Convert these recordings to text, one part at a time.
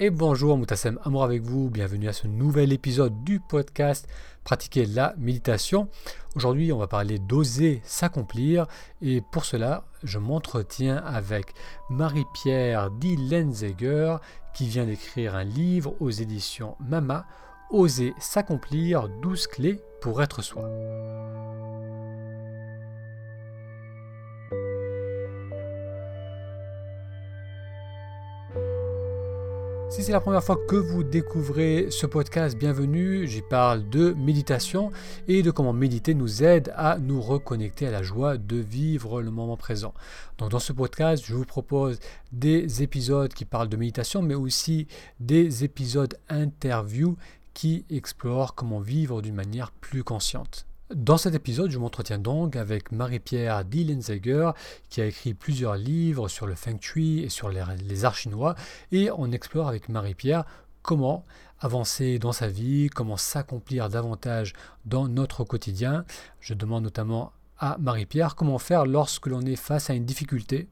Et bonjour, Moutassem Amour avec vous, bienvenue à ce nouvel épisode du podcast Pratiquer la méditation. Aujourd'hui, on va parler d'oser s'accomplir et pour cela, je m'entretiens avec Marie-Pierre Dillenzeger qui vient d'écrire un livre aux éditions Mama, Oser s'accomplir, 12 clés pour être soi. Si c'est la première fois que vous découvrez ce podcast, bienvenue. J'y parle de méditation et de comment méditer nous aide à nous reconnecter à la joie de vivre le moment présent. Donc dans ce podcast, je vous propose des épisodes qui parlent de méditation, mais aussi des épisodes interviews qui explorent comment vivre d'une manière plus consciente. Dans cet épisode, je m'entretiens donc avec Marie-Pierre Dillenzeger, qui a écrit plusieurs livres sur le Feng Shui et sur les, arts chinois, et on explore avec Marie-Pierre comment avancer dans sa vie, comment s'accomplir davantage dans notre quotidien. Je demande notamment à Marie-Pierre comment faire lorsque l'on est face à une difficulté,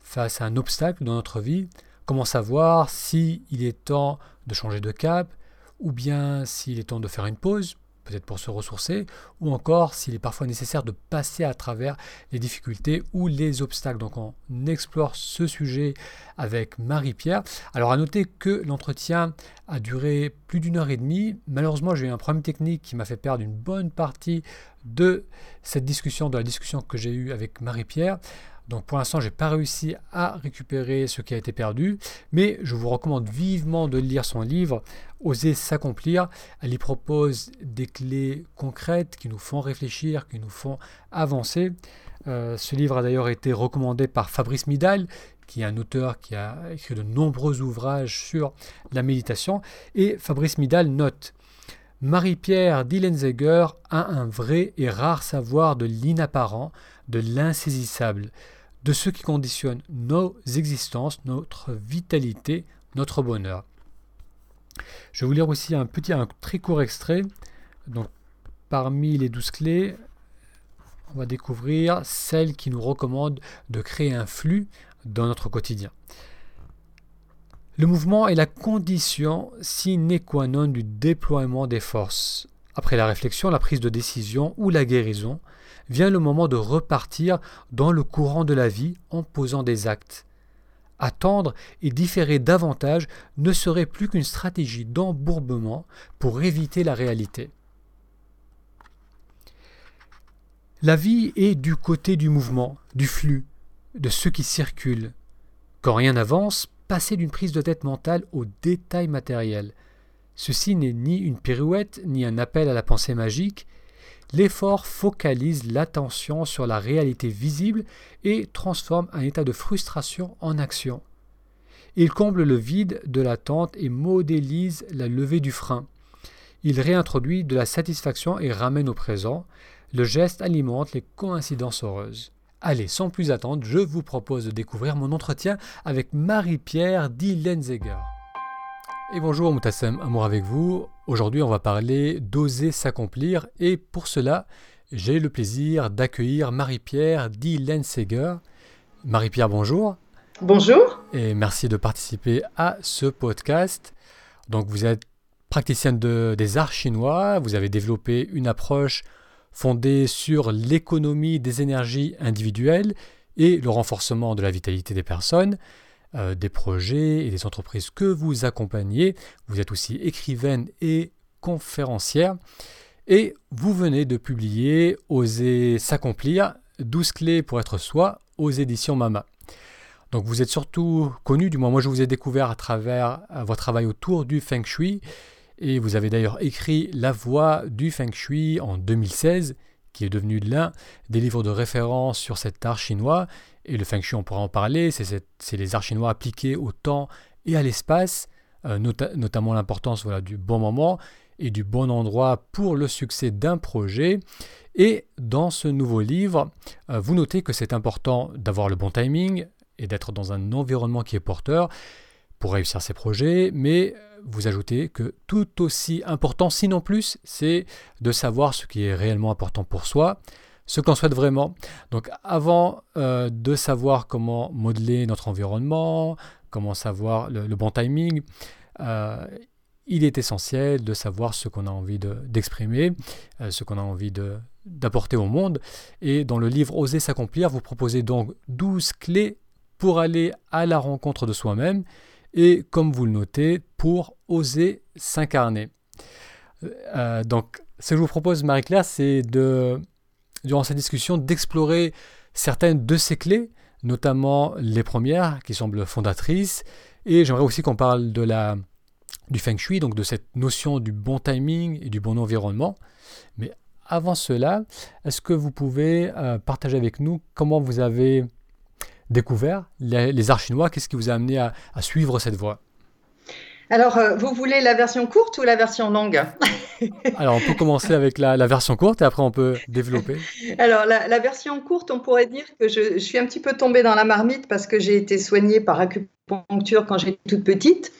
face à un obstacle dans notre vie, comment savoir s'il est temps de changer de cap, ou bien s'il est temps de faire une pause, peut-être pour se ressourcer, ou encore s'il est parfois nécessaire de passer à travers les difficultés ou les obstacles. Donc on explore ce sujet avec Marie-Pierre. Alors à noter que l'entretien a duré plus d'une heure et demie. Malheureusement, j'ai eu un problème technique qui m'a fait perdre une bonne partie de cette discussion, de la discussion que j'ai eue avec Marie-Pierre. Donc pour l'instant, je n'ai pas réussi à récupérer ce qui a été perdu, mais je vous recommande vivement de lire son livre Oser s'accomplir. Elle y propose des clés concrètes qui nous font réfléchir, qui nous font avancer. Euh, ce livre a d'ailleurs été recommandé par Fabrice Midal, qui est un auteur qui a écrit de nombreux ouvrages sur la méditation. Et Fabrice Midal note Marie-Pierre Dillenzeger a un vrai et rare savoir de l'inapparent, de l'insaisissable, de ce qui conditionne nos existences, notre vitalité, notre bonheur. Je vais vous lire aussi un petit, un très court extrait. Donc, parmi les douze clés, on va découvrir celle qui nous recommande de créer un flux dans notre quotidien. Le mouvement est la condition sine qua non du déploiement des forces. Après la réflexion, la prise de décision ou la guérison, vient le moment de repartir dans le courant de la vie en posant des actes. Attendre et différer davantage ne serait plus qu'une stratégie d'embourbement pour éviter la réalité. La vie est du côté du mouvement, du flux, de ce qui circule. Quand rien n'avance, passer d'une prise de tête mentale aux détails matériels. Ceci n'est ni une pirouette, ni un appel à la pensée magique. L'effort focalise l'attention sur la réalité visible et transforme un état de frustration en action. Il comble le vide de l'attente et modélise la levée du frein. Il réintroduit de la satisfaction et ramène au présent. Le geste alimente les coïncidences heureuses. Allez, sans plus attendre, je vous propose de découvrir mon entretien avec Marie-Pierre Dillenzeger. Et bonjour Moutassem, amour avec vous. Aujourd'hui, on va parler d'oser s'accomplir et pour cela, j'ai le plaisir d'accueillir Marie-Pierre Dillenzeger. Marie-Pierre, bonjour. Bonjour. Et merci de participer à ce podcast. Donc, vous êtes praticienne de, des arts chinois, vous avez développé une approche fondée sur l'économie des énergies individuelles et le renforcement de la vitalité des personnes, euh, des projets et des entreprises que vous accompagnez. Vous êtes aussi écrivaine et conférencière. Et vous venez de publier Oser s'accomplir, 12 clés pour être soi aux éditions Mama. Donc vous êtes surtout connu, du moins moi je vous ai découvert à travers votre travail autour du Feng Shui et vous avez d'ailleurs écrit La voix du Feng Shui en 2016, qui est devenu l'un des livres de référence sur cet art chinois. Et le Feng Shui, on pourra en parler, c'est les arts chinois appliqués au temps et à l'espace, euh, notamment l'importance du bon moment et du bon endroit pour le succès d'un projet. Et dans ce nouveau livre, euh, vous notez que c'est important d'avoir le bon timing et d'être dans un environnement qui est porteur pour réussir ses projets, mais vous ajoutez que tout aussi important, sinon plus, c'est de savoir ce qui est réellement important pour soi, ce qu'on souhaite vraiment. Donc avant euh, de savoir comment modeler notre environnement, comment savoir le, bon timing. Euh, il est essentiel de savoir ce qu'on a envie d'exprimer, euh, ce qu'on a envie d'apporter au monde. Et dans le livre Oser s'accomplir, vous proposez donc 12 clés pour aller à la rencontre de soi-même et, comme vous le notez, pour oser s'incarner. Donc, ce que je vous propose, Marie-Claire, c'est de, durant cette discussion, d'explorer certaines de ces clés, notamment les premières qui semblent fondatrices. Et j'aimerais aussi qu'on parle de la, du feng shui, donc de cette notion du bon timing et du bon environnement. Mais avant cela, est-ce que vous pouvez euh, partager avec nous comment vous avez découvert les, arts chinois? Qu'est-ce qui vous a amené à, suivre cette voie? Alors, euh, vous voulez la version courte ou la version longue Alors, on peut commencer avec la, version courte et après on peut développer. Alors, la, version courte, on pourrait dire que je, suis un petit peu tombée dans la marmite parce que j'ai été soignée par acupuncture quand j'étais toute petite.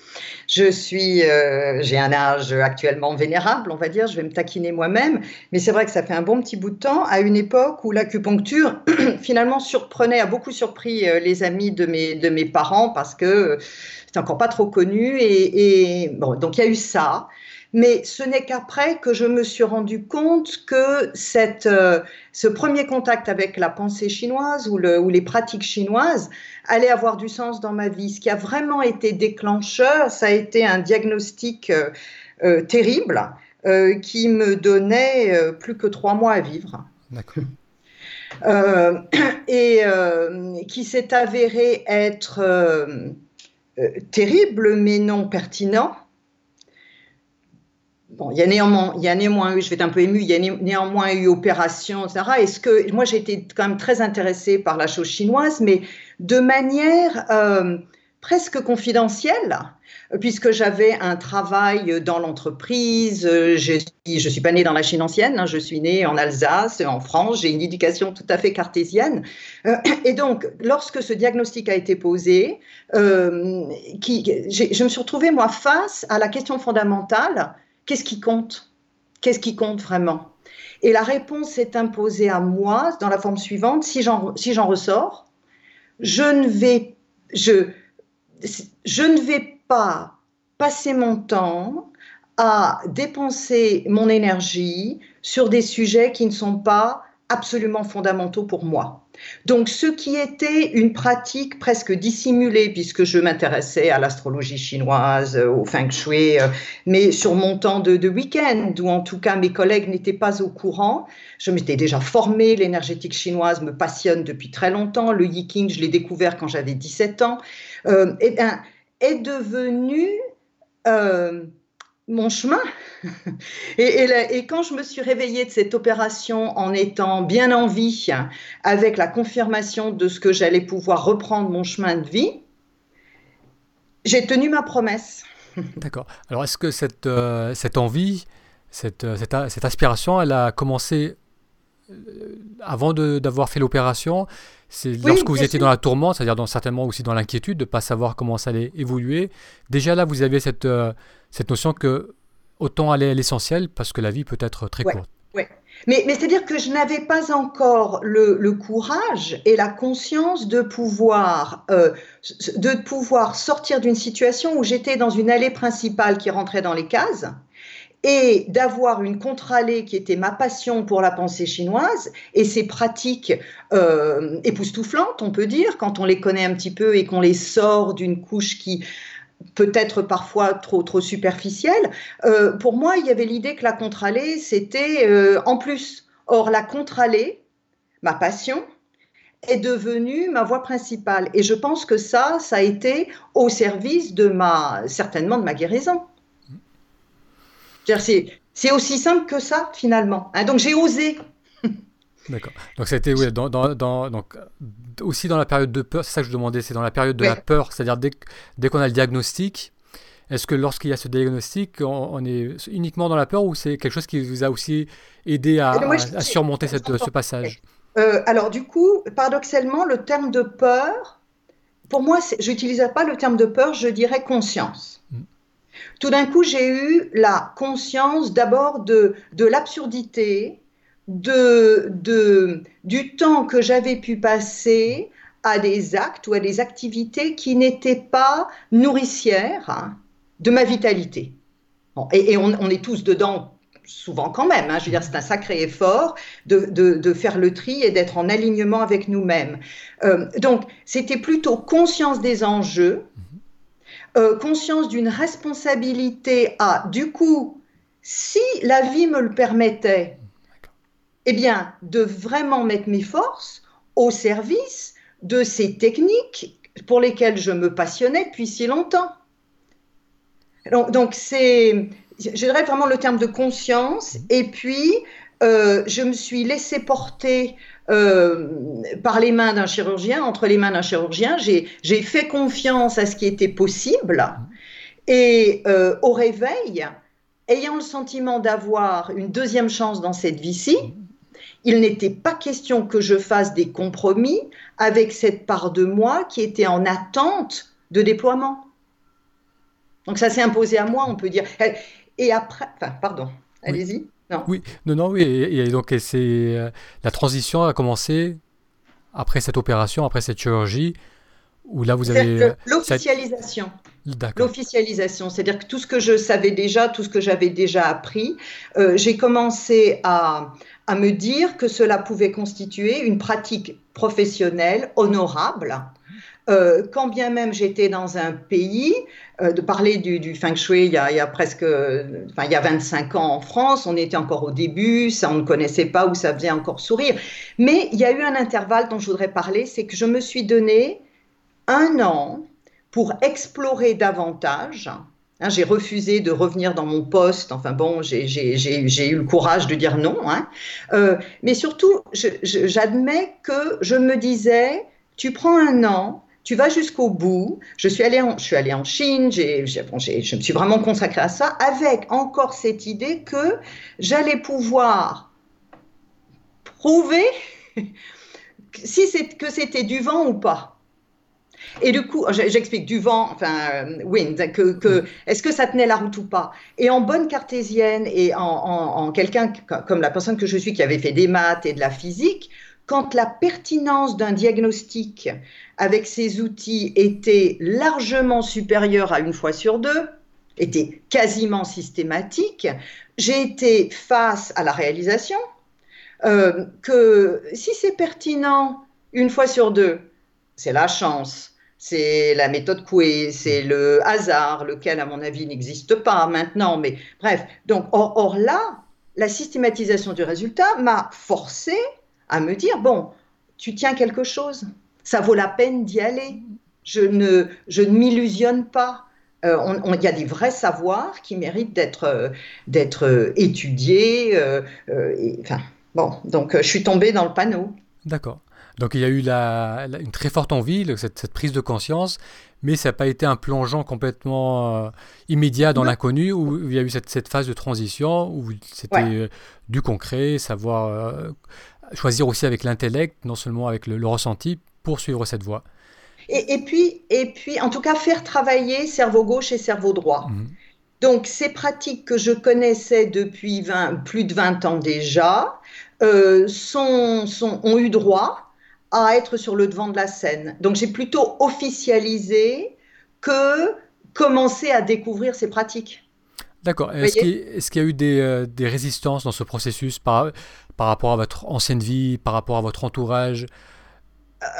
Je suis, euh, j'ai un âge actuellement vénérable, on va dire, je vais me taquiner moi-même, mais c'est vrai que ça fait un bon petit bout de temps, à une époque où l'acupuncture finalement surprenait, a beaucoup surpris euh, les amis de mes, de mes parents parce que c'était encore pas trop connu, et, et bon, donc il y a eu ça. Mais ce n'est qu'après que je me suis rendu compte que cette, euh, ce premier contact avec la pensée chinoise ou, le, ou, les pratiques chinoises allait avoir du sens dans ma vie. Ce qui a vraiment été déclencheur, ça a été un diagnostic euh, euh, terrible qui me donnait plus que trois mois à vivre. D'accord. et qui s'est avéré être terrible mais non pertinent Bon, il y a néanmoins, il y a néanmoins eu, je vais être un peu ému, il y a néanmoins eu opération, etc. Est-ce que moi j'ai été quand même très intéressée par la chose chinoise, mais de manière euh, presque confidentielle, puisque j'avais un travail dans l'entreprise. Je ne suis pas née dans la Chine ancienne, hein, je suis née en Alsace, en France. J'ai une éducation tout à fait cartésienne. Euh, et donc, lorsque ce diagnostic a été posé, euh, je me suis retrouvée moi face à la question fondamentale Qu'est-ce qui compte? Qu'est-ce qui compte vraiment? Et la réponse s'est imposée à moi dans la forme suivante. Si j'en ressors, je ne vais pas passer mon temps à dépenser mon énergie sur des sujets qui ne sont pas absolument fondamentaux pour moi. Donc, ce qui était une pratique presque dissimulée, puisque je m'intéressais à l'astrologie chinoise, euh, au feng shui, euh, mais sur mon temps de, week-end, où en tout cas mes collègues n'étaient pas au courant. Je m'étais déjà formée, l'énergétique chinoise me passionne depuis très longtemps. Le yiking, je l'ai découvert quand j'avais 17 ans. Euh, et, est devenu mon chemin. et, quand je me suis réveillée de cette opération en étant bien en vie, avec la confirmation de ce que j'allais pouvoir reprendre mon chemin de vie, j'ai tenu ma promesse. D'accord. Alors est-ce que cette, euh, cette envie, cette, euh, cette, cette, aspiration, elle a commencé euh, avant d'avoir fait l'opération? C'est lorsque vous étiez dans la tourmente, c'est-à-dire certainement aussi dans l'inquiétude de ne pas savoir comment ça allait évoluer. Déjà là, vous aviez cette, cette notion que autant aller à l'essentiel parce que la vie peut être très courte. Oui, Mais, mais c'est-à-dire que je n'avais pas encore le, courage et la conscience de pouvoir, euh, de pouvoir sortir d'une situation où j'étais dans une allée principale qui rentrait dans les cases et d'avoir une contre-allée qui était ma passion pour la pensée chinoise et ces pratiques euh, époustouflantes, on peut dire, quand on les connaît un petit peu et qu'on les sort d'une couche qui peut-être parfois trop, trop superficielle. Euh, pour moi, il y avait l'idée que la contre-allée, c'était euh, en plus. Or, la contre-allée, ma passion, est devenue ma voie principale. Et je pense que ça, ça a été au service de ma, certainement de ma guérison. C'est aussi simple que ça, finalement. Hein. donc, j'ai osé. D'accord. Donc, c'était oui, dans, dans, donc, aussi dans la période de peur, c'est ça que je demandais, c'est dans la période de la peur, c'est-à-dire dès, dès qu'on a le diagnostic, est-ce que lorsqu'il y a ce diagnostic, on, est uniquement dans la peur ou c'est quelque chose qui vous a aussi aidé à, surmonter cette, ce passage? euh, Alors du coup, paradoxalement, le terme de peur, pour moi, je n'utiliserai pas le terme de peur, je dirais conscience. Mm. Tout d'un coup, j'ai eu la conscience d'abord de, de l'absurdité, de, de, du temps que j'avais pu passer à des actes ou à des activités qui n'étaient pas nourricières hein, de ma vitalité. et, on, est tous dedans souvent quand même. Hein. je veux dire, c'est un sacré effort de, faire le tri et d'être en alignement avec nous-mêmes. Euh, donc, c'était plutôt conscience des enjeux, euh, conscience d'une responsabilité à, du coup, si la vie me le permettait, eh bien, de vraiment mettre mes forces au service de ces techniques pour lesquelles je me passionnais depuis si longtemps. Donc, c'est, je dirais vraiment le terme de conscience. Mhm. Et puis, euh, je me suis laissé porter euh, par les mains d'un chirurgien, entre les mains d'un chirurgien. J'ai fait confiance à ce qui était possible. Mhm. Et euh, au réveil, ayant le sentiment d'avoir une deuxième chance dans cette vie-ci, mhm. Il n'était pas question que je fasse des compromis avec cette part de moi qui était en attente de déploiement. Donc ça s'est imposé à moi, on peut dire. Et après, enfin, pardon, allez-y. Non. Oui, non, non, oui. Et, donc c'est euh, la transition a commencé après cette opération, après cette chirurgie, où là vous avez euh, l'officialisation. L'officialisation, c'est-à-dire que tout ce que je savais déjà, tout ce que j'avais déjà appris, euh, j'ai commencé à, à me dire que cela pouvait constituer une pratique professionnelle honorable euh, quand bien même j'étais dans un pays, euh, de parler du, feng shui il y, a, presque, enfin, il y a 25 ans en France, on était encore au début, ça on ne connaissait pas où ça faisait encore sourire. Mais il y a eu un intervalle dont je voudrais parler, c'est que je me suis donné un an pour explorer davantage. Hein, j'ai refusé de revenir dans mon poste. Enfin bon, j'ai eu le courage de dire non. Hein. Euh, mais surtout, j'admets que je me disais, tu prends un an, tu vas jusqu'au bout. Je suis allée en, Chine, je me suis vraiment consacrée à ça, avec encore cette idée que j'allais pouvoir prouver si que c'était du vent ou pas. Et du coup, j'explique du vent, enfin, wind, que, est-ce que ça tenait la route ou pas? Et en bonne cartésienne et en, en quelqu'un comme la personne que je suis qui avait fait des maths et de la physique, quand la pertinence d'un diagnostic avec ces outils était largement supérieure à une fois sur deux, était quasiment systématique, j'ai été face à la réalisation euh, que si c'est pertinent une fois sur deux, c'est la chance, c'est la méthode Coué, c'est le hasard, lequel à mon avis n'existe pas maintenant, mais bref. Donc, or là, la systématisation du résultat m'a forcé à me dire, bon, tu tiens quelque chose, ça vaut la peine d'y aller. Je ne, je ne m'illusionne pas. Euh, il y a des vrais savoirs qui méritent d'être euh, d'être euh, étudiés. enfin, bon, donc je suis tombée dans le panneau. D'accord. Donc il y a eu la, une très forte envie, cette, cette, prise de conscience, mais ça n'a pas été un plongeon complètement immédiat dans l'inconnu, où il y a eu cette, cette, phase de transition, où c'était du concret, savoir choisir aussi avec l'intellect, non seulement avec le, ressenti, pour suivre cette voie. Et, puis, et puis, en tout cas, faire travailler cerveau gauche et cerveau droit. Mhm. Donc, ces pratiques que je connaissais depuis plus de 20 ans déjà euh, sont, sont, ont eu droit à être sur le devant de la scène. Donc, j'ai plutôt officialisé que commencer à découvrir ces pratiques. D'accord. Est-ce qu'il y, a eu des, euh, des, résistances dans ce processus par, par rapport à votre ancienne vie, par rapport à votre entourage?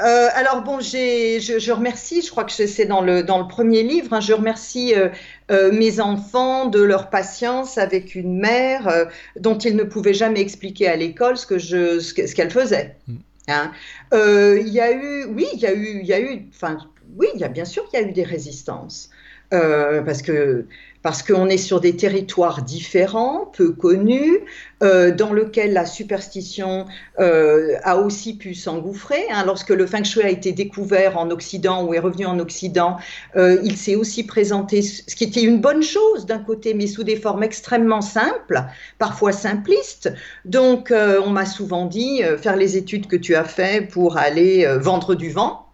Euh, alors bon, je, je, remercie, je crois que c'est dans le, dans le premier livre, hein, je remercie euh, euh, mes enfants de leur patience avec une mère dont ils ne pouvaient jamais expliquer à l'école ce que je, ce qu'elle faisait. Mm. Hein. Il y a eu, oui, il y a eu, il y a eu, enfin, oui, il y a bien sûr qu'il y a eu des résistances parce que parce qu'on est sur des territoires différents, peu connus, euh, dans lesquels la superstition euh, a aussi pu s'engouffrer. Hein. Lorsque le feng shui a été découvert en Occident ou est revenu en Occident, euh, il s'est aussi présenté, ce qui était une bonne chose d'un côté, mais sous des formes extrêmement simples, parfois simplistes. Donc, on m'a souvent dit, faire les études que tu as fait pour aller vendre du vent.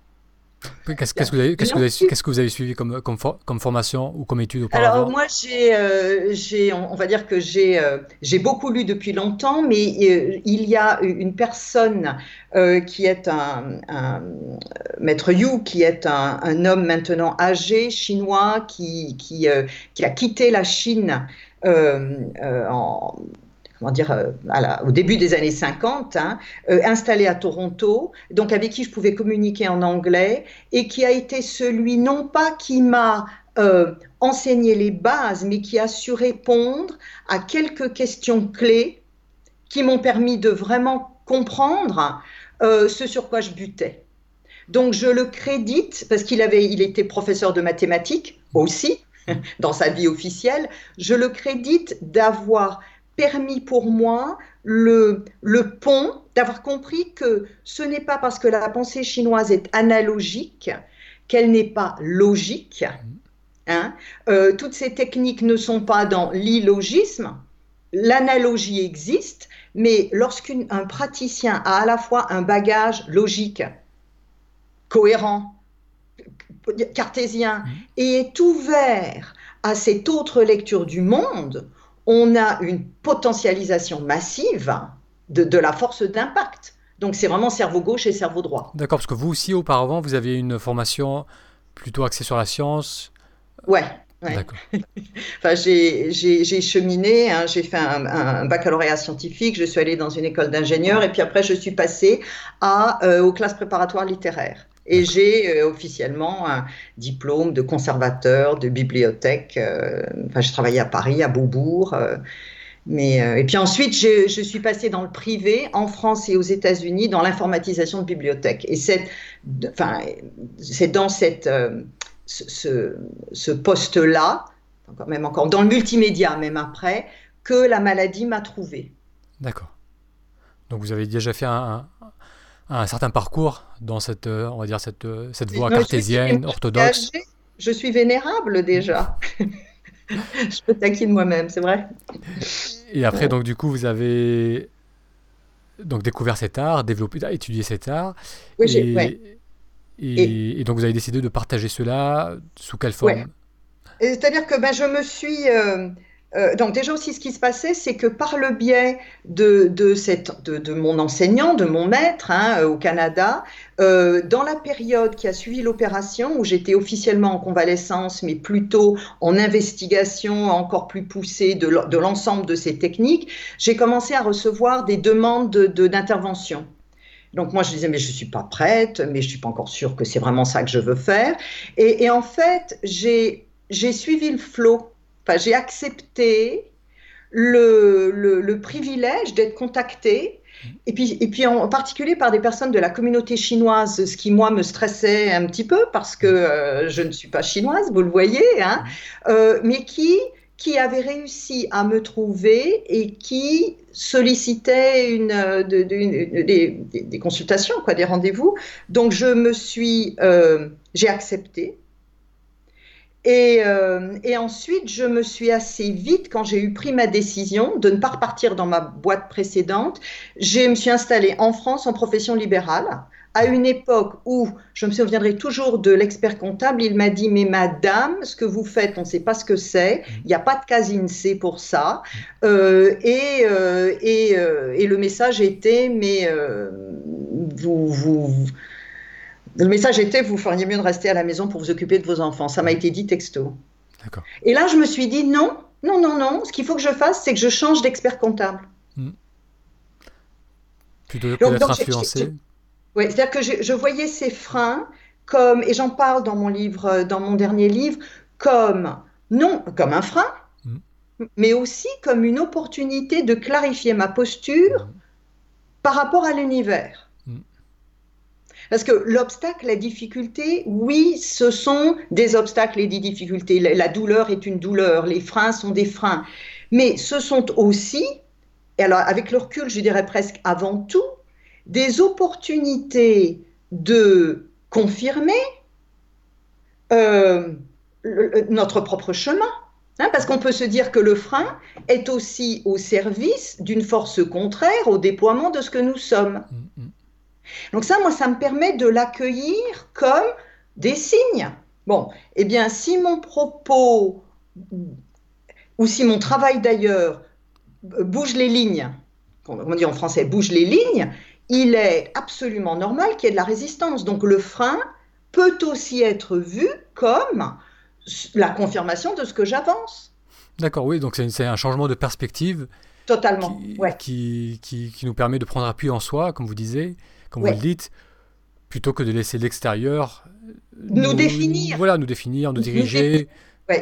Qu'est-ce que, vous avez, que que vous suivi comme, comme, comme formation ou comme étude auparavant Alors moi, j'ai, euh, on va dire que j'ai, euh, j'ai beaucoup lu depuis longtemps, mais euh, il y a une personne qui est un, un, maître Yu, qui est un, un, homme maintenant âgé chinois qui, qui, qui a quitté la Chine en comment dire, euh, au début des années 50, hein, euh, installé à Toronto, donc avec qui je pouvais communiquer en anglais, et qui a été celui, non pas qui m'a euh, enseigné les bases, mais qui a su répondre à quelques questions clés qui m'ont permis de vraiment comprendre ce sur quoi je butais. Donc je le crédite parce qu'il avait, il était professeur de mathématiques aussi dans sa vie officielle. Je le crédite d'avoir permis pour moi le, le pont, d'avoir compris que ce n'est pas parce que la pensée chinoise est analogique qu'elle n'est pas logique. Hein. Euh, toutes ces techniques ne sont pas dans l'illogisme. L'analogie existe, mais lorsqu'un praticien a à la fois un bagage logique, cohérent, cartésien, et est ouvert à cette autre lecture du monde, on a une potentialisation massive de, la force d'impact. Donc c'est vraiment cerveau gauche et cerveau droit. D'accord, parce que vous aussi auparavant, vous aviez une formation plutôt axée sur la science. Ouais. D'accord. enfin, j'ai cheminé, hein, j'ai fait un, baccalauréat scientifique, je suis allée dans une école d'ingénieur et puis après je suis passée à, euh, aux classes préparatoires littéraires. Et j'ai euh, officiellement un diplôme de conservateur de bibliothèque. Euh, enfin, j'ai travaillé à Paris, à Beaubourg. Euh, mais, et puis ensuite, je, je, suis passée dans le privé, en France et aux États-Unis, dans l'informatisation de bibliothèques. Et c'est enfin, dans cette, ce, ce poste-là, même encore dans le multimédia, même après, que la maladie m'a trouvée. D'accord. Donc vous avez déjà fait un, un certain parcours dans cette, euh, on va dire, cette, euh, cette voie cartésienne, orthodoxe Je suis vénérable déjà. je peux taquiner moi-même, c'est vrai. Et après, donc, du coup, vous avez donc découvert cet art, développé, étudié cet art. Oui, et, et, et, donc, vous avez décidé de partager cela sous quelle forme? C'est-à-dire que ben, je me suis. Euh, euh, donc déjà aussi ce qui se passait, c'est que par le biais de, de, mon enseignant, de mon maître hein, au Canada, euh, dans la période qui a suivi l'opération, où j'étais officiellement en convalescence, mais plutôt en investigation encore plus poussée de l'ensemble de ces techniques, j'ai commencé à recevoir des demandes d'intervention. Donc moi je disais mais je suis pas prête, mais je suis pas encore sûre que c'est vraiment ça que je veux faire. Et, et en fait j'ai suivi le flot j'ai accepté le, privilège d'être contactée, et puis, et puis en particulier par des personnes de la communauté chinoise, ce qui moi me stressait un petit peu parce que euh, je ne suis pas chinoise, vous le voyez, hein, euh, mais qui, qui avait réussi à me trouver et qui sollicitait une, des, consultations, quoi, des rendez-vous. Donc je me suis, euh, j'ai accepté. Euh, et, ensuite, je me suis assez vite, quand j'ai eu pris ma décision de ne pas repartir dans ma boîte précédente, je me suis installée en France en profession libérale. À une époque où, je me souviendrai toujours de l'expert comptable, il m'a dit, mais madame, ce que vous faites, on ne sait pas ce que c'est, il n'y a pas de casine C pour ça. Euh, et, euh, et, le message était, mais vous le message était, vous feriez mieux de rester à la maison pour vous occuper de vos enfants. Ça m'a été dit texto. Et là, je me suis dit, non, non, non, non, ce qu'il faut que je fasse, c'est que je change d'expert comptable. Hmm. Plutôt que d'être influencé. Oui, c'est-à-dire que je, voyais ces freins comme, et j'en parle dans mon livre, euh, dans mon dernier livre, comme, non, comme un frein, hmm. mais aussi comme une opportunité de clarifier ma posture hmm. par rapport à l'univers. Parce que l'obstacle, la difficulté, oui, ce sont des obstacles et des difficultés. La douleur est une douleur, les freins sont des freins. Mais ce sont aussi, et alors avec le recul, je dirais presque avant tout, des opportunités de confirmer euh, notre propre chemin. Hein, parce qu'on peut se dire que le frein est aussi au service d'une force contraire au déploiement de ce que nous sommes. Mm, mm. Donc ça, moi, ça me permet de l'accueillir comme des signes. Bon, eh bien, si mon propos ou si mon travail d'ailleurs bouge les lignes, on dit en français bouge les lignes, il est absolument normal qu'il y ait de la résistance. Donc le frein peut aussi être vu comme la confirmation de ce que j'avance. D'accord, oui, donc c'est un changement de perspective. Totalement, qui, qui, qui, nous permet de prendre appui en soi, comme vous disiez, comme vous le dites, plutôt que de laisser l'extérieur nous, définir. Voilà, nous définir, nous diriger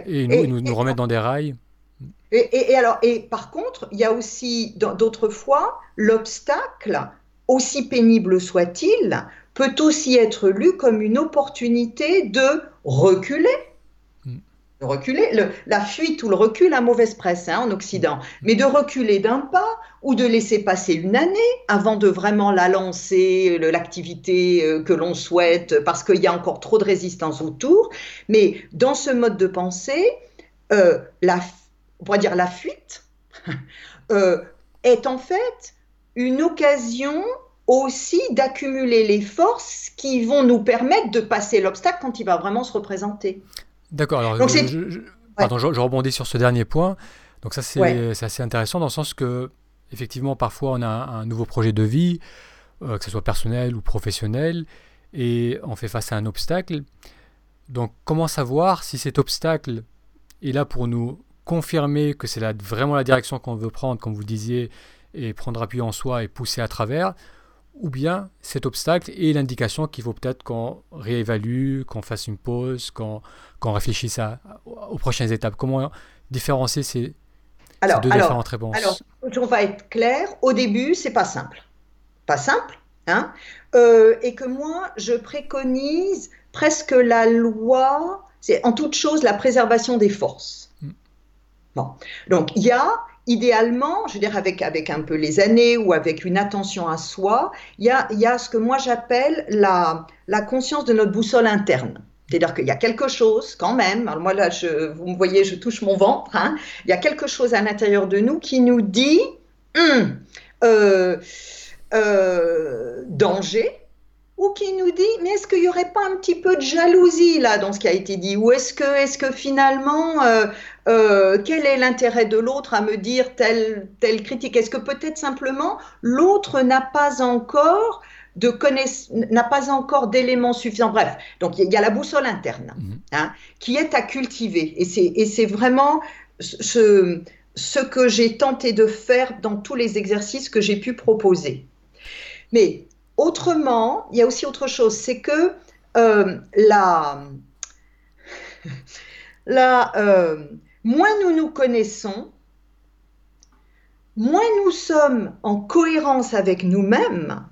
et, nous, nous, remettre dans des rails. Et, et, alors, et par contre, il y a aussi d'autres fois l'obstacle, aussi pénible soit-il, peut aussi être lu comme une opportunité de reculer reculer. la fuite ou le recul a mauvaise presse hein, en Occident, mais de reculer d'un pas ou de laisser passer une année avant de vraiment la lancer, l'activité euh, que l'on souhaite, parce qu'il y a encore trop de résistance autour. Mais dans ce mode de pensée, euh, la, on pourrait dire la fuite euh, est en fait une occasion aussi d'accumuler les forces qui vont nous permettre de passer l'obstacle quand il va vraiment se représenter. D'accord. Alors, je, pardon, je, rebondis sur ce dernier point. Donc ça, c'est assez intéressant dans le sens que, effectivement, parfois, on a un, nouveau projet de vie, euh, que ce soit personnel ou professionnel, et on fait face à un obstacle. Donc, comment savoir si cet obstacle est là pour nous confirmer que c'est vraiment la direction qu'on veut prendre, comme vous disiez, et prendre appui en soi et pousser à travers, ou bien cet obstacle est l'indication qu'il faut peut-être qu'on réévalue, qu'on fasse une pause, qu'on réfléchisse aux prochaines étapes. Comment différencier ces, deux différentes réponses? Alors, on va être clair. Au début, c'est pas simple. Pas simple, hein euh, Et que moi, je préconise presque la loi, c'est en toute chose la préservation des forces. Mm. Bon. Donc, il y a idéalement, je veux dire avec, avec un peu les années ou avec une attention à soi, il y a, y a ce que moi j'appelle la, la conscience de notre boussole interne. C'est-à-dire qu'il y a quelque chose quand même, alors moi là, je, vous me voyez, je touche mon ventre, hein, il y a quelque chose à l'intérieur de nous qui nous dit hum, euh, euh, danger, ou qui nous dit mais est-ce qu'il n'y aurait pas un petit peu de jalousie là dans ce qui a été dit? Ou est-ce que est-ce que finalement euh, euh, quel est l'intérêt de l'autre à me dire telle telle critique? Est-ce que peut-être simplement l'autre n'a pas encore de n'a pas encore d'éléments suffisants? Bref donc il y, a la boussole interne mhm. hein, qui est à cultiver. Et c'est et c'est vraiment ce ce que j'ai tenté de faire dans tous les exercices que j'ai pu proposer. Mais Autrement, il y a aussi autre chose, c'est que euh, la, euh, moins nous nous connaissons, moins nous sommes en cohérence avec nous-mêmes,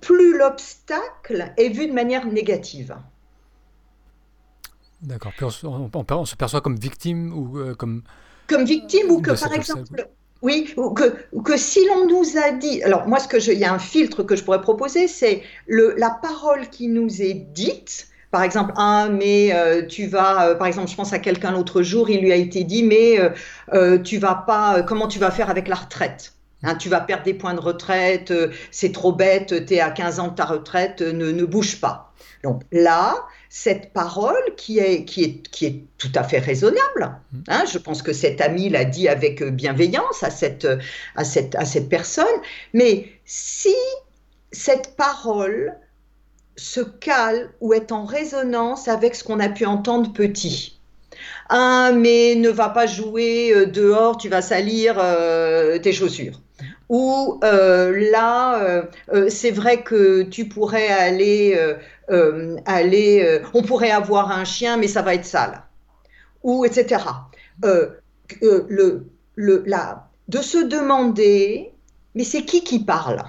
plus l'obstacle est vu de manière négative. D'accord. On, on, se perçoit comme victime ou euh, comme... Comme victime ou que par exemple... Oui, ou que, que si l'on nous a dit, alors moi, ce que je, il y a un filtre que je pourrais proposer, c'est la parole qui nous est dite. Par exemple, ah, mais euh, tu vas, euh, par exemple, je pense à quelqu'un l'autre jour, il lui a été dit, mais euh, tu vas pas, comment tu vas faire avec la retraite? Hein, tu vas perdre des points de retraite, c'est trop bête, tu es à 15 ans de ta retraite, ne, ne bouge pas. Donc là, cette parole qui est, qui est, qui est tout à fait raisonnable. Hein, je pense que cet ami l'a dit avec bienveillance à cette, à, cette, à cette personne. Mais si cette parole se cale ou est en résonance avec ce qu'on a pu entendre petit, ah, mais ne va pas jouer euh, dehors, tu vas salir euh, tes chaussures. Ou euh, là, c'est vrai que tu pourrais aller aller, on pourrait avoir un chien, mais ça va être sale, ou etc. Le, le, la, de se demander, mais c'est qui qui parle?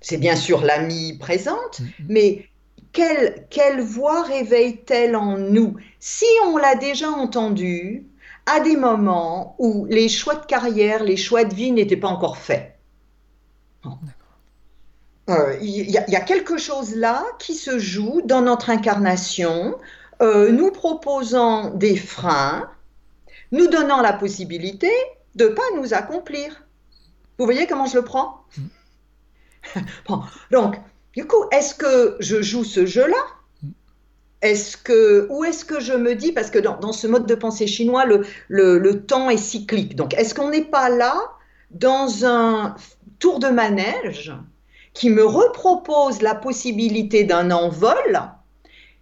C'est bien sûr l'ami présente, mm-hmm. mais quelle, quelle voix réveille-t-elle en nous? Si on l'a déjà entendue à des moments où les choix de carrière, les choix de vie n'étaient pas encore faits. Euh, il y, a quelque chose là qui se joue dans notre incarnation, euh, nous proposant des freins, nous donnant la possibilité de ne pas nous accomplir. Vous voyez comment je le prends? Donc, du coup, est-ce que je joue ce jeu-là? Est-ce que, ou est-ce que je me dis, parce que dans, ce mode de pensée chinois, le, le, temps est cyclique. Donc, est-ce qu'on n'est pas là dans un tour de manège qui me repropose la possibilité d'un envol,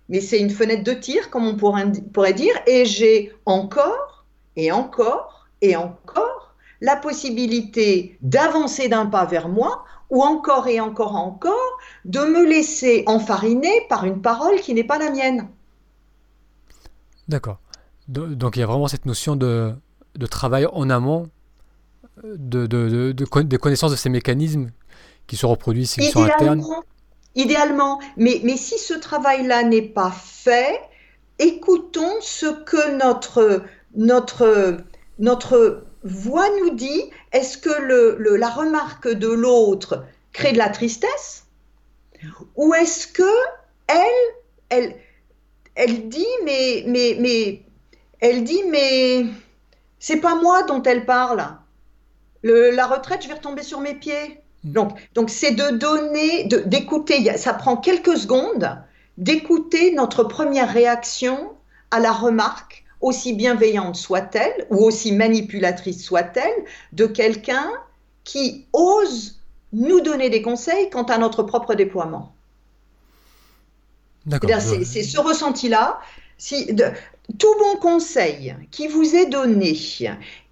mais c'est une fenêtre de tir, comme on pourrait dire, et j'ai encore et encore et encore la possibilité d'avancer d'un pas vers moi ou encore et encore encore de me laisser enfariner par une parole qui n'est pas la mienne. D'accord. Donc il y a vraiment cette notion de, travail en amont, de, de, de, connaissance de ces mécanismes qui se reproduisent, qui sont internes. Idéalement, mais, mais si ce travail-là n'est pas fait, écoutons ce que notre, notre, notre voix nous dit est-ce que le, la remarque de l'autre crée de la tristesse Ou est-ce que elle, elle, elle dit mais, mais, mais, elle dit mais c'est pas moi dont elle parle. la retraite, je vais retomber sur mes pieds. Mm. Donc, donc c'est de donner, d'écouter. Ça prend quelques secondes d'écouter notre première réaction à la remarque aussi bienveillante soit-elle, ou aussi manipulatrice soit-elle, de quelqu'un qui ose nous donner des conseils quant à notre propre déploiement. C'est ce ressenti-là. Si, tout bon conseil qui vous est donné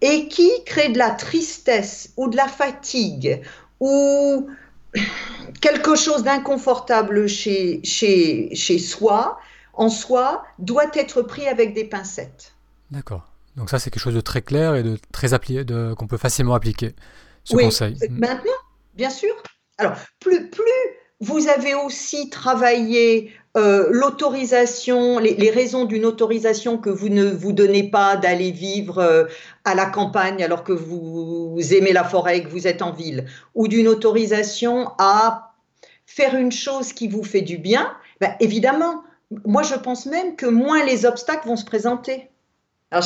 et qui crée de la tristesse ou de la fatigue ou quelque chose d'inconfortable chez, chez, chez soi, en soi doit être pris avec des pincettes. D'accord. Donc ça, c'est quelque chose de très clair et de très de, qu'on peut facilement appliquer, ce conseil. Euh, maintenant, bien sûr. Alors, plus, plus vous avez aussi travaillé euh, l'autorisation, les, raisons d'une autorisation que vous ne vous donnez pas d'aller vivre euh, à la campagne alors que vous, vous, aimez la forêt et que vous êtes en ville, ou d'une autorisation à faire une chose qui vous fait du bien, ben, évidemment, moi, je pense même que moins les obstacles vont se présenter. Alors,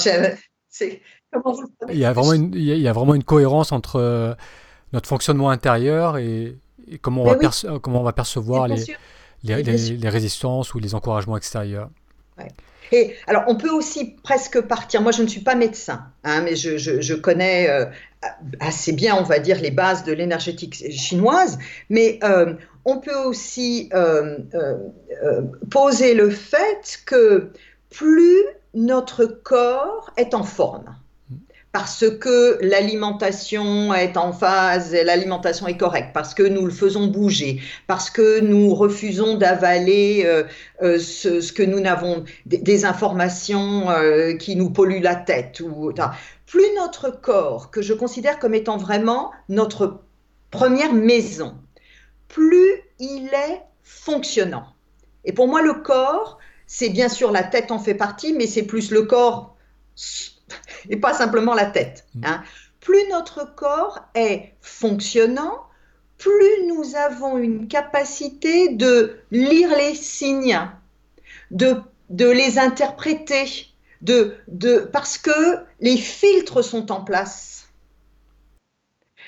il, y a vraiment une, il, y a, vraiment une cohérence entre euh, notre fonctionnement intérieur et, comment, on va comment on va percevoir les, les, les, résistances ou les encouragements extérieurs. Et alors, on peut aussi presque partir. Moi, je ne suis pas médecin, hein, mais je, je, connais euh, assez bien, on va dire, les bases de l'énergétique chinoise. Mais euh, on peut aussi euh, euh, euh, poser le fait que plus notre corps est en forme, parce que l'alimentation est en phase, l'alimentation est correcte, parce que nous le faisons bouger, parce que nous refusons d'avaler ce, que nous n'avons, des, informations qui nous polluent la tête. Plus notre corps, que je considère comme étant vraiment notre première maison, plus il est fonctionnant. Et pour moi, le corps, c'est bien sûr la tête en fait partie, mais c'est plus le corps et pas simplement la tête. Mm. Hein. Plus notre corps est fonctionnant, plus nous avons une capacité de lire les signes, de, de les interpréter, de, de, parce que les filtres sont en place.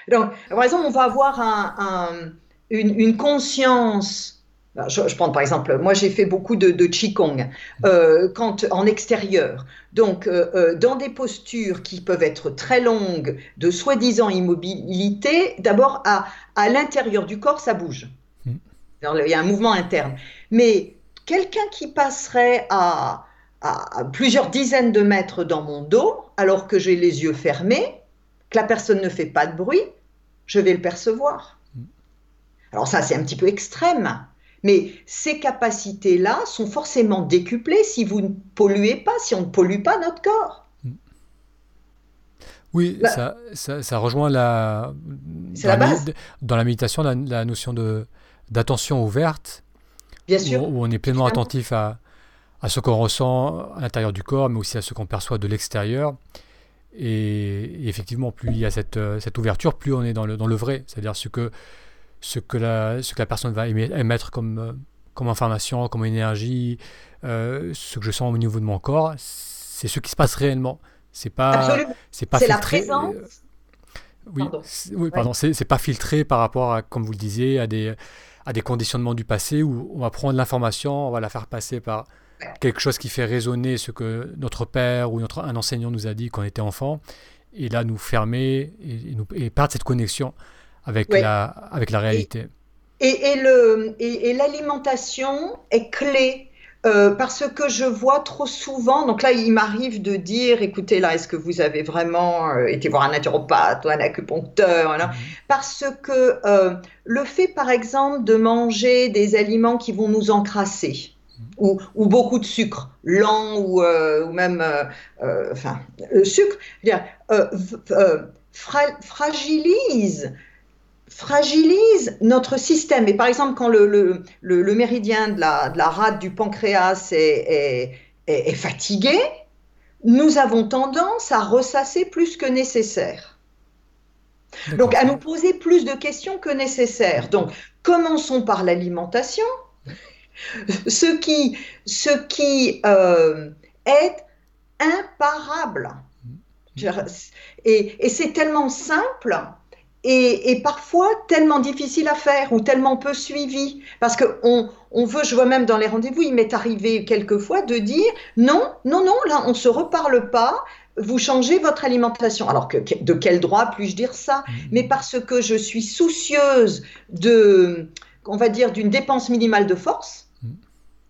Donc, par exemple, on va avoir un une, conscience. Je, prends par exemple, moi j'ai fait beaucoup de, de Qigong euh, quand, en extérieur. Donc, euh, euh, dans des postures qui peuvent être très longues, de soi-disant immobilité, d'abord à, à l'intérieur du corps, ça bouge. Hmm. il y a un mouvement interne. Mais quelqu'un qui passerait à, à, plusieurs dizaines de mètres dans mon dos, alors que j'ai les yeux fermés, que la personne ne fait pas de bruit, je vais le percevoir. Alors ça, c'est un petit peu extrême, mais ces capacités-là sont forcément décuplées si vous ne polluez pas, si on ne pollue pas notre corps. Oui, ça, ça, rejoint la, dans, la, base. dans la méditation la, notion de d'attention ouverte, Bien sûr. Où, on est pleinement attentif à, à ce qu'on ressent à l'intérieur du corps, mais aussi à ce qu'on perçoit de l'extérieur. Et, effectivement, plus il y a cette, cette ouverture, plus on est dans le, dans le vrai. C'est-à-dire ce que ce que la, ce que la personne va émettre comme, euh, comme information, comme énergie, euh, ce que je sens au niveau de mon corps, c'est ce qui se passe réellement. C'est pas, c'est pas filtré. La euh, oui, oui, pardon, c'est pas filtré par rapport à, comme vous le disiez, à des, à des conditionnements du passé où on va prendre l'information, on va la faire passer par, quelque chose qui fait résonner ce que notre père ou notre, un enseignant nous a dit quand on était enfant, et là nous fermer et, nous, et perdre cette connexion avec, la, avec la réalité. Et, et l'alimentation est clé euh, parce que je vois trop souvent, donc là il m'arrive de dire, écoutez là, est-ce que vous avez vraiment euh, été voir un naturopathe ou un acupuncteur mhm. Parce que euh, le fait par exemple de manger des aliments qui vont nous encrasser, ou, ou, beaucoup de sucre, lent ou, ou même enfin, sucre, fragilise fragilise notre système. Et par exemple, quand le, le, le, méridien de la, de la, rate du pancréas est, est, est, fatigué, nous avons tendance à ressasser plus que nécessaire. Donc, à nous poser plus de questions que nécessaire. Donc, commençons par l'alimentation. Ce qui, ce qui euh, est imparable. Et, et c'est tellement simple et, parfois tellement difficile à faire ou tellement peu suivi. Parce qu'on on veut, je vois même dans les rendez-vous, il m'est arrivé quelquefois de dire non, non, non, là, on ne se reparle pas, vous changez votre alimentation. Alors que, de quel droit puis-je dire ça? Mmh. Mais parce que je suis soucieuse de, on va dire, d'une dépense minimale de force.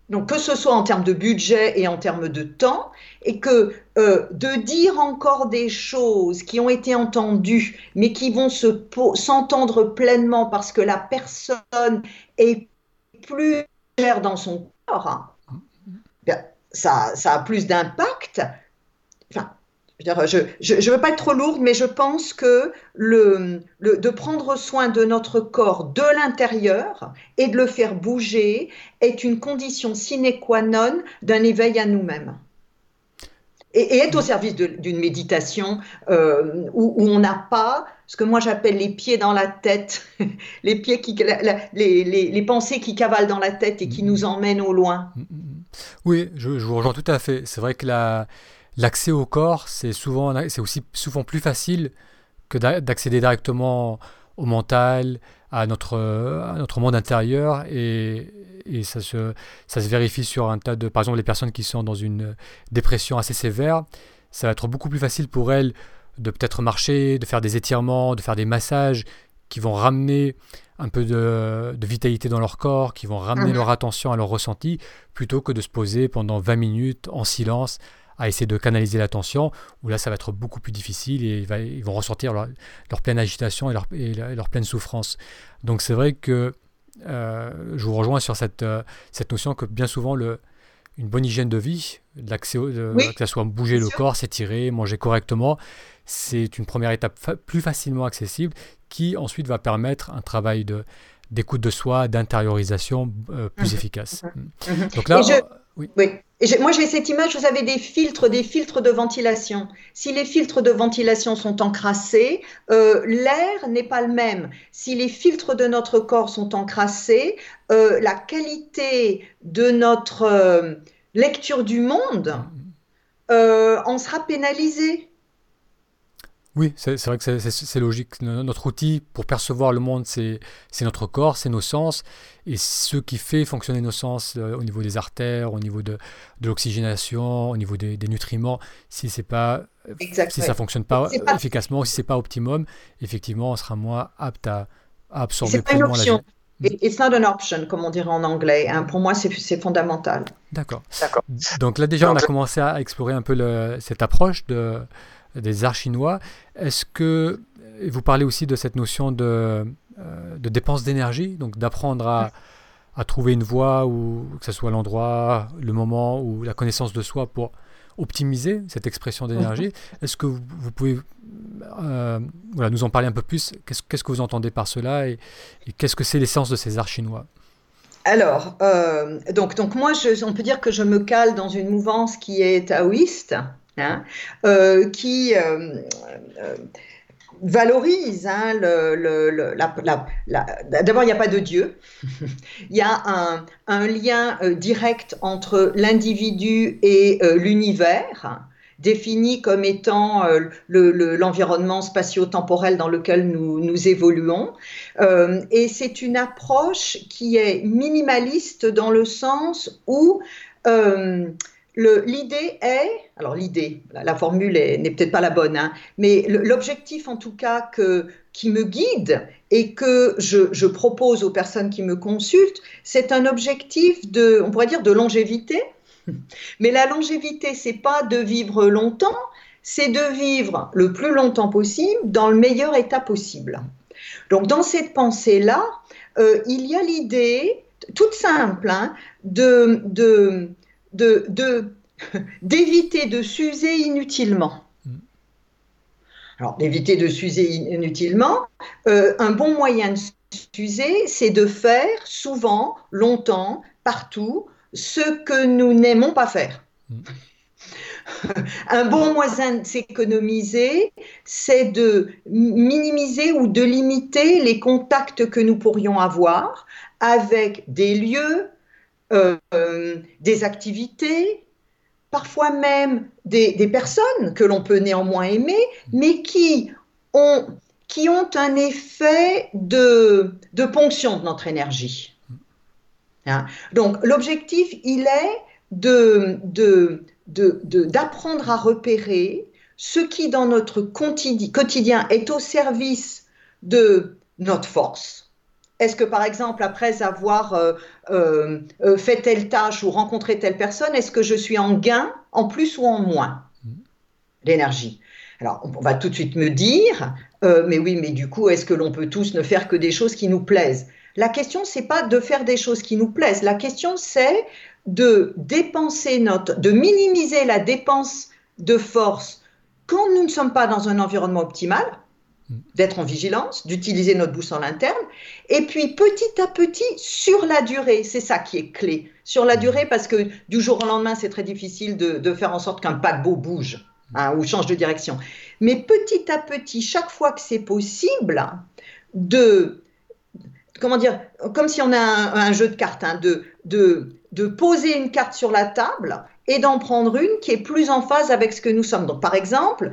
Donc que ce soit en termes de budget et en termes de temps, et que euh, de dire encore des choses qui ont été entendues, mais qui vont s'entendre pleinement parce que la personne est plus chère dans son corps, hein, ça, ça a plus d'impact. Enfin, je ne veux pas être trop lourde, mais je pense que le, de prendre soin de notre corps de l'intérieur et de le faire bouger est une condition sine qua non d'un éveil à nous-mêmes. Et, être au service d'une méditation euh, où, on n'a pas ce que moi j'appelle les pieds dans la tête, les, pieds qui, les, les, pensées qui cavalent dans la tête et qui nous emmènent au loin. Oui, je, je vous rejoins tout à fait. C'est vrai que la l'accès au corps, c'est souvent, c'est aussi souvent plus facile que d'accéder directement au mental, à notre, à notre monde intérieur, et, et, ça, se, ça se vérifie sur un tas de, par exemple, les personnes qui sont dans une dépression assez sévère, ça va être beaucoup plus facile pour elles de peut-être marcher, de faire des étirements, de faire des massages qui vont ramener un peu de, de vitalité dans leur corps, qui vont ramener mmh. leur attention à leur ressenti, plutôt que de se poser pendant 20 minutes en silence à essayer de canaliser l'attention, où là ça va être beaucoup plus difficile et ils vont ressortir leur, pleine agitation et leur, leur, pleine souffrance. Donc c'est vrai que euh, je vous rejoins sur cette, euh, cette notion que bien souvent le, une bonne hygiène de vie, l'accès, que ce soit bouger le corps, s'étirer, manger correctement, c'est une première étape plus facilement accessible qui ensuite va permettre un travail de d'écoute de soi, d'intériorisation euh, plus mmh. efficace. Mmh. Mmh. Donc là, oui. oui moi, j'ai cette image, vous avez des filtres, des filtres de ventilation. Si les filtres de ventilation sont encrassés, euh, l'air n'est pas le même. Si les filtres de notre corps sont encrassés, euh, la qualité de notre euh, lecture du monde en sera pénalisée. Oui, c'est vrai que c'est logique. Notre outil pour percevoir le monde, c'est notre corps, c'est nos sens. Et ce qui fait fonctionner nos sens euh, au niveau des artères, au niveau de, de l'oxygénation, au niveau des, nutriments, si pas, si ça fonctionne pas, efficacement, ou si c'est pas optimum, effectivement, on sera moins apte à, absorber pleinement la vie. It's not an option, comme on dirait en anglais. Hein. Pour moi, c'est fondamental. D'accord. Donc là, déjà, on a commencé à explorer un peu le, cette approche de, des arts chinois. Est-ce que vous parlez aussi de cette notion de, euh, de dépense d'énergie, donc d'apprendre à, à, trouver une voie, ou que ce soit l'endroit, le moment ou la connaissance de soi pour optimiser cette expression d'énergie? Mhm. Est-ce que vous, pouvez euh, voilà, nous en parler un peu plus? Qu'est-ce que vous entendez par cela et, qu'est-ce que c'est l'essence de ces arts chinois? Alors, euh, donc, donc moi, je, on peut dire que je me cale dans une mouvance qui est taoïste, Hein, euh, qui euh, euh, valorise hein, le, D'abord, il n'y a pas de Dieu. il y a un, un lien direct entre l'individu et l'univers défini comme étant l'environnement spatio-temporel dans lequel nous, nous évoluons. et c'est une approche qui est minimaliste dans le sens où L'idée est, alors l'idée, la, formule n'est peut-être pas la bonne, hein, mais l'objectif en tout cas que, qui me guide et que je, je, propose aux personnes qui me consultent, c'est un objectif de, on pourrait dire, de longévité. Mais la longévité, c'est pas de vivre longtemps, c'est de vivre le plus longtemps possible dans le meilleur état possible. Donc dans cette pensée-là, euh, il y a l'idée, toute simple, hein, de, de d'éviter de, s'user inutilement. Alors, d'éviter de s'user inutilement, euh, un bon moyen de s'user, c'est de faire souvent, longtemps, partout, ce que nous n'aimons pas faire. Un bon moyen de s'économiser, c'est de minimiser ou de limiter les contacts que nous pourrions avoir avec des lieux, euh, des activités, parfois même des, personnes que l'on peut néanmoins aimer, mais qui ont, qui ont un effet de, de ponction de notre énergie. Hein. Donc l'objectif, il est de, de, d'apprendre à repérer ce qui dans notre quotidien est au service de notre force, est-ce que, par exemple, après avoir euh, euh, euh, fait telle tâche ou rencontré telle personne, est-ce que je suis en gain, en plus ou en moins L'énergie. Alors, on va tout de suite me dire, mais oui, mais du coup, est-ce que l'on peut tous ne faire que des choses qui nous plaisent? La question, c'est pas de faire des choses qui nous plaisent. La question, c'est de dépenser notre, de minimiser la dépense de force quand nous ne sommes pas dans un environnement optimal d'être en vigilance, d'utiliser notre boussole interne, et puis petit à petit, sur la durée, c'est ça qui est clé, sur la durée, parce que du jour au lendemain, c'est très difficile de, faire en sorte qu'un paquebot bouge hein, ou change de direction. Mais petit à petit, chaque fois que c'est possible, de, comment dire, comme si on a un, jeu de cartes, hein, de, de, de poser une carte sur la table et d'en prendre une qui est plus en phase avec ce que nous sommes. Donc, par exemple,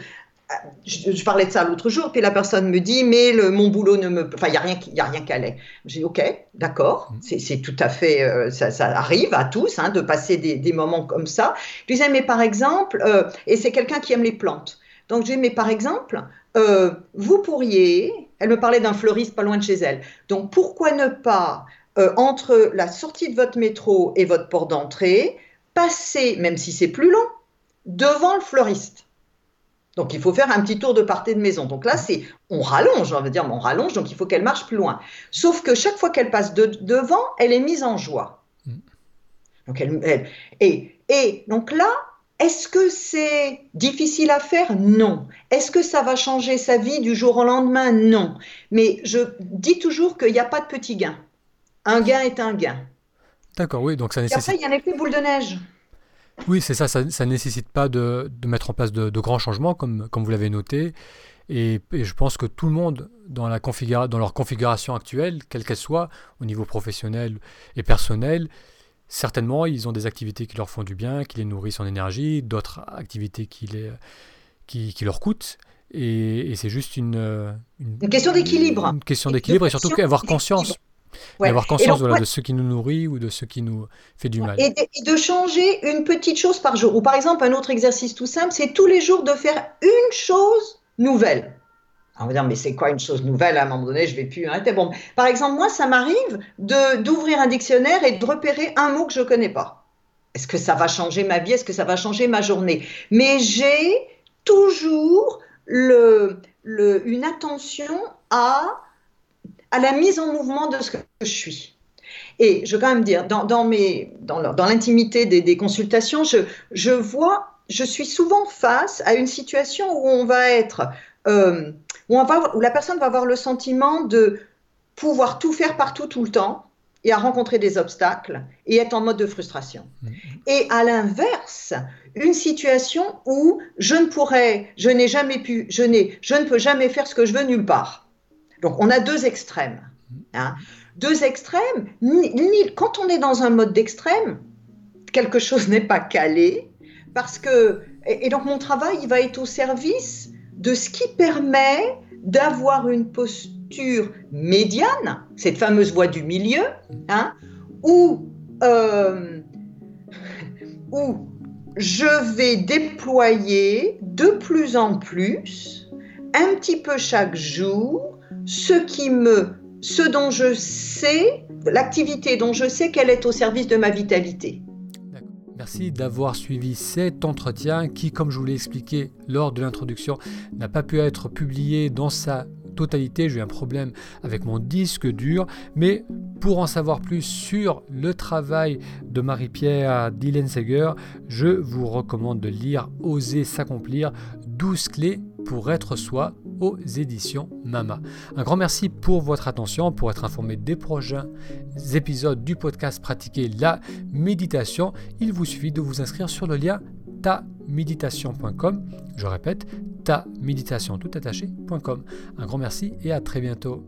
je, parlais de ça l'autre jour, puis la personne me dit, mais le, mon boulot ne me... Enfin, il n'y a rien, y a rien qui allait. J'ai dit, OK, d'accord, mmh. c'est tout à fait... Euh, ça, arrive à tous hein, de passer des, moments comme ça. Je disais, mais par exemple, euh, et c'est quelqu'un qui aime les plantes. Donc, dis, mais par exemple, euh, vous pourriez... Elle me parlait d'un fleuriste pas loin de chez elle. Donc, pourquoi ne pas, entre la sortie de votre métro et votre port d'entrée, passer, même si c'est plus long, devant le fleuriste? Donc il faut faire un petit tour de partie de maison. Donc là, c'est on rallonge, on va dire, on rallonge, donc il faut qu'elle marche plus loin. Sauf que chaque fois qu'elle passe devant, elle est mise en joie. Mm. Donc elle, et, et donc là, est-ce que c'est difficile à faire? Non. Est-ce que ça va changer sa vie du jour au lendemain? Non. Mais je dis toujours qu'il n'y a pas de petit gain. Un gain est un gain. D'accord, oui, donc ça nécessite. Et après, il y a un effet boule de neige. Oui, c'est ça, ça ne nécessite pas de, mettre en place de, grands changements, comme, comme vous l'avez noté. Et, je pense que tout le monde, dans, la dans leur configuration actuelle, quelle qu'elle soit, au niveau professionnel et personnel, certainement, ils ont des activités qui leur font du bien, qui les nourrissent en énergie, d'autres activités qui, les, qui, qui leur coûtent. Et, c'est juste une, une, une question d'équilibre. Une question d'équilibre et surtout avoir conscience Ouais. avoir conscience de ce qui nous nourrit ou de ce qui nous fait du mal. Et de, changer une petite chose par jour. Ou par exemple, un autre exercice tout simple, c'est tous les jours de faire une chose nouvelle. on va dire, mais c'est quoi une chose nouvelle? À un moment donné, je vais plus arrêter. Bon, par exemple, moi, ça m'arrive d'ouvrir un dictionnaire et de repérer un mot que je ne connais pas. Est-ce que ça va changer ma vie? Est-ce que ça va changer ma journée? Mais j'ai toujours le, le, une attention à à la mise en mouvement de ce que je suis. Et je veux quand même dire, dans, dans, dans, dans l'intimité des, consultations, je, je, vois, je suis souvent face à une situation où on va être, euh, où, on va, où la personne va avoir le sentiment de pouvoir tout faire partout tout le temps et à rencontrer des obstacles et être en mode de frustration. Mm-hmm. Et à l'inverse, une situation où je ne pourrais, je n'ai jamais pu, je n'ai, je ne peux jamais faire ce que je veux nulle part. Donc on a deux extrêmes. Hein. Deux extrêmes, quand on est dans un mode d'extrême, quelque chose n'est pas calé, parce que, et, donc mon travail, il va être au service de ce qui permet d'avoir une posture médiane, cette fameuse voie du milieu, hein, où, euh, où je vais déployer de plus en plus, un petit peu chaque jour, ce qui me, ce dont je sais, l'activité dont je sais qu'elle est au service de ma vitalité. Merci d'avoir suivi cet entretien qui, comme je vous l'ai expliqué lors de l'introduction, n'a pas pu être publié dans sa totalité. J'ai eu un problème avec mon disque dur, mais pour en savoir plus sur le travail de Marie-Pierre Dillenseger, je vous recommande de lire Oser s'accomplir 12 clés pour être soi aux éditions Mama. Un grand merci pour votre attention, pour être informé des prochains épisodes du podcast Pratiquer la méditation. Il vous suffit de vous inscrire sur le lien taméditation.com. Je répète, taméditation tout attaché.com. Un grand merci et à très bientôt.